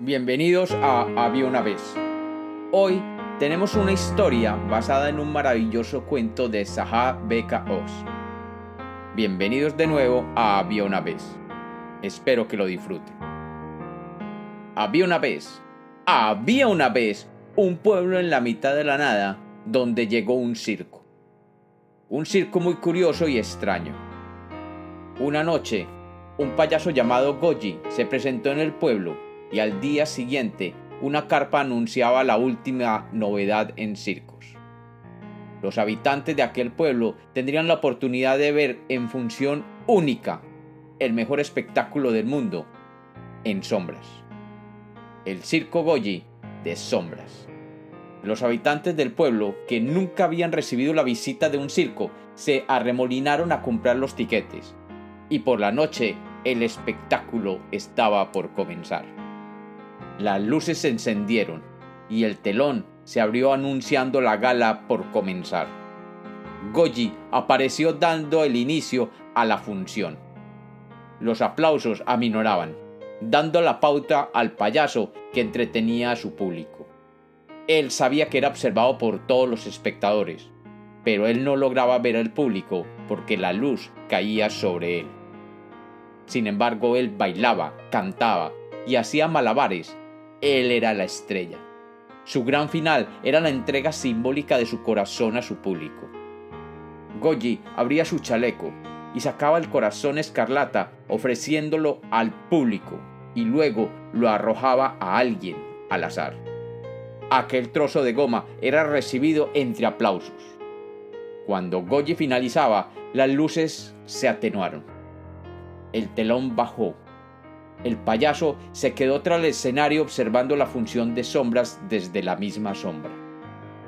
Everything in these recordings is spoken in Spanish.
Bienvenidos a Había una vez. Hoy tenemos una historia basada en un maravilloso cuento de Zaha Beka Oz. Bienvenidos de nuevo a Había una vez. Espero que lo disfruten. Había una vez, había una vez un pueblo en la mitad de la nada donde llegó un circo. Un circo muy curioso y extraño. Una noche, un payaso llamado Goji se presentó en el pueblo y al día siguiente una carpa anunciaba la última novedad en circos. Los habitantes de aquel pueblo tendrían la oportunidad de ver en función única el mejor espectáculo del mundo en sombras. El circo Goyi de sombras. Los habitantes del pueblo, que nunca habían recibido la visita de un circo, se arremolinaron a comprar los tiquetes. Y por la noche el espectáculo estaba por comenzar. Las luces se encendieron y el telón se abrió anunciando la gala por comenzar. Goji apareció dando el inicio a la función. Los aplausos aminoraban, dando la pauta al payaso que entretenía a su público. Él sabía que era observado por todos los espectadores, pero él no lograba ver al público porque la luz caía sobre él. Sin embargo, él bailaba, cantaba y hacía malabares él era la estrella. Su gran final era la entrega simbólica de su corazón a su público. Goji abría su chaleco y sacaba el corazón escarlata ofreciéndolo al público y luego lo arrojaba a alguien al azar. Aquel trozo de goma era recibido entre aplausos. Cuando Goji finalizaba, las luces se atenuaron. El telón bajó el payaso se quedó tras el escenario observando la función de sombras desde la misma sombra,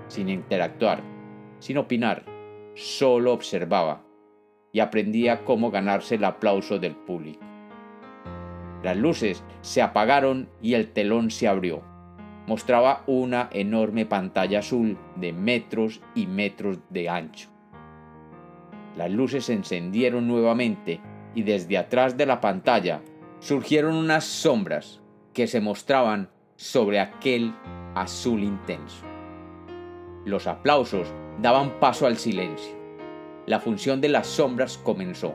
sin interactuar, sin opinar, solo observaba y aprendía cómo ganarse el aplauso del público. Las luces se apagaron y el telón se abrió. Mostraba una enorme pantalla azul de metros y metros de ancho. Las luces se encendieron nuevamente y desde atrás de la pantalla surgieron unas sombras que se mostraban sobre aquel azul intenso. Los aplausos daban paso al silencio. La función de las sombras comenzó.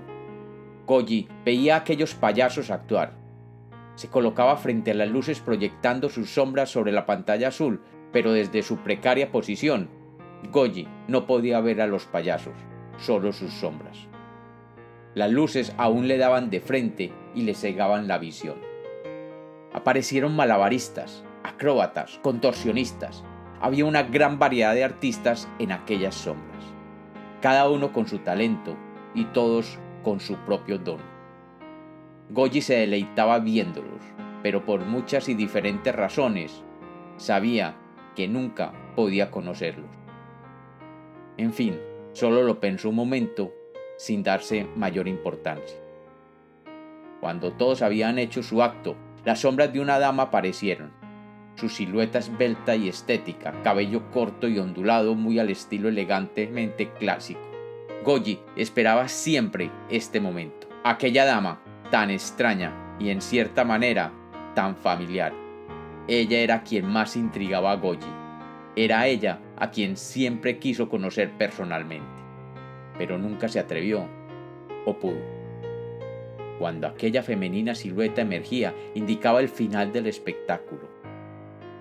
Koji veía a aquellos payasos actuar. Se colocaba frente a las luces proyectando sus sombras sobre la pantalla azul, pero desde su precaria posición, Goji no podía ver a los payasos, solo sus sombras. Las luces aún le daban de frente y le cegaban la visión. Aparecieron malabaristas, acróbatas, contorsionistas. Había una gran variedad de artistas en aquellas sombras, cada uno con su talento y todos con su propio don. Goji se deleitaba viéndolos, pero por muchas y diferentes razones sabía que nunca podía conocerlos. En fin, solo lo pensó un momento sin darse mayor importancia. Cuando todos habían hecho su acto, las sombras de una dama aparecieron. Su silueta esbelta y estética, cabello corto y ondulado muy al estilo elegantemente clásico. Goji esperaba siempre este momento. Aquella dama, tan extraña y en cierta manera tan familiar. Ella era quien más intrigaba a Goji. Era ella a quien siempre quiso conocer personalmente pero nunca se atrevió o pudo. Cuando aquella femenina silueta emergía, indicaba el final del espectáculo.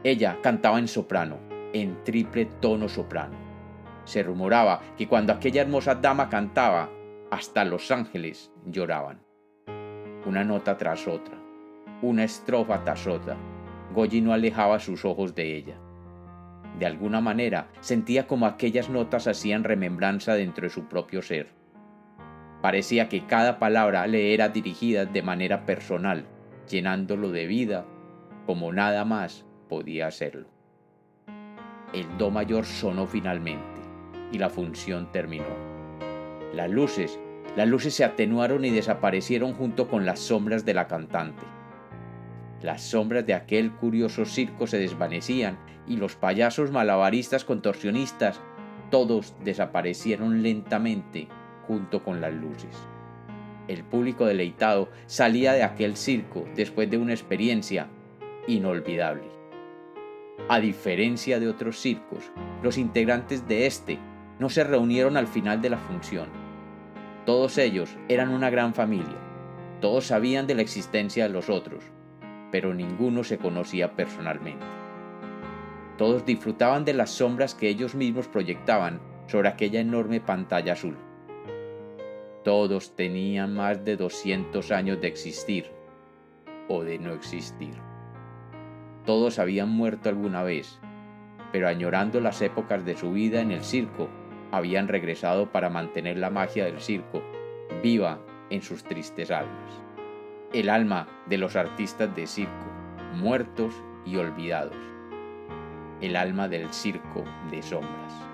Ella cantaba en soprano, en triple tono soprano. Se rumoraba que cuando aquella hermosa dama cantaba, hasta los ángeles lloraban. Una nota tras otra, una estrofa tras otra, Goyi no alejaba sus ojos de ella. De alguna manera sentía como aquellas notas hacían remembranza dentro de su propio ser. Parecía que cada palabra le era dirigida de manera personal, llenándolo de vida como nada más podía hacerlo. El Do mayor sonó finalmente y la función terminó. Las luces, las luces se atenuaron y desaparecieron junto con las sombras de la cantante. Las sombras de aquel curioso circo se desvanecían y los payasos malabaristas contorsionistas, todos desaparecieron lentamente junto con las luces. El público deleitado salía de aquel circo después de una experiencia inolvidable. A diferencia de otros circos, los integrantes de este no se reunieron al final de la función. Todos ellos eran una gran familia. Todos sabían de la existencia de los otros, pero ninguno se conocía personalmente. Todos disfrutaban de las sombras que ellos mismos proyectaban sobre aquella enorme pantalla azul. Todos tenían más de 200 años de existir o de no existir. Todos habían muerto alguna vez, pero añorando las épocas de su vida en el circo, habían regresado para mantener la magia del circo viva en sus tristes almas. El alma de los artistas de circo, muertos y olvidados. El alma del circo de sombras.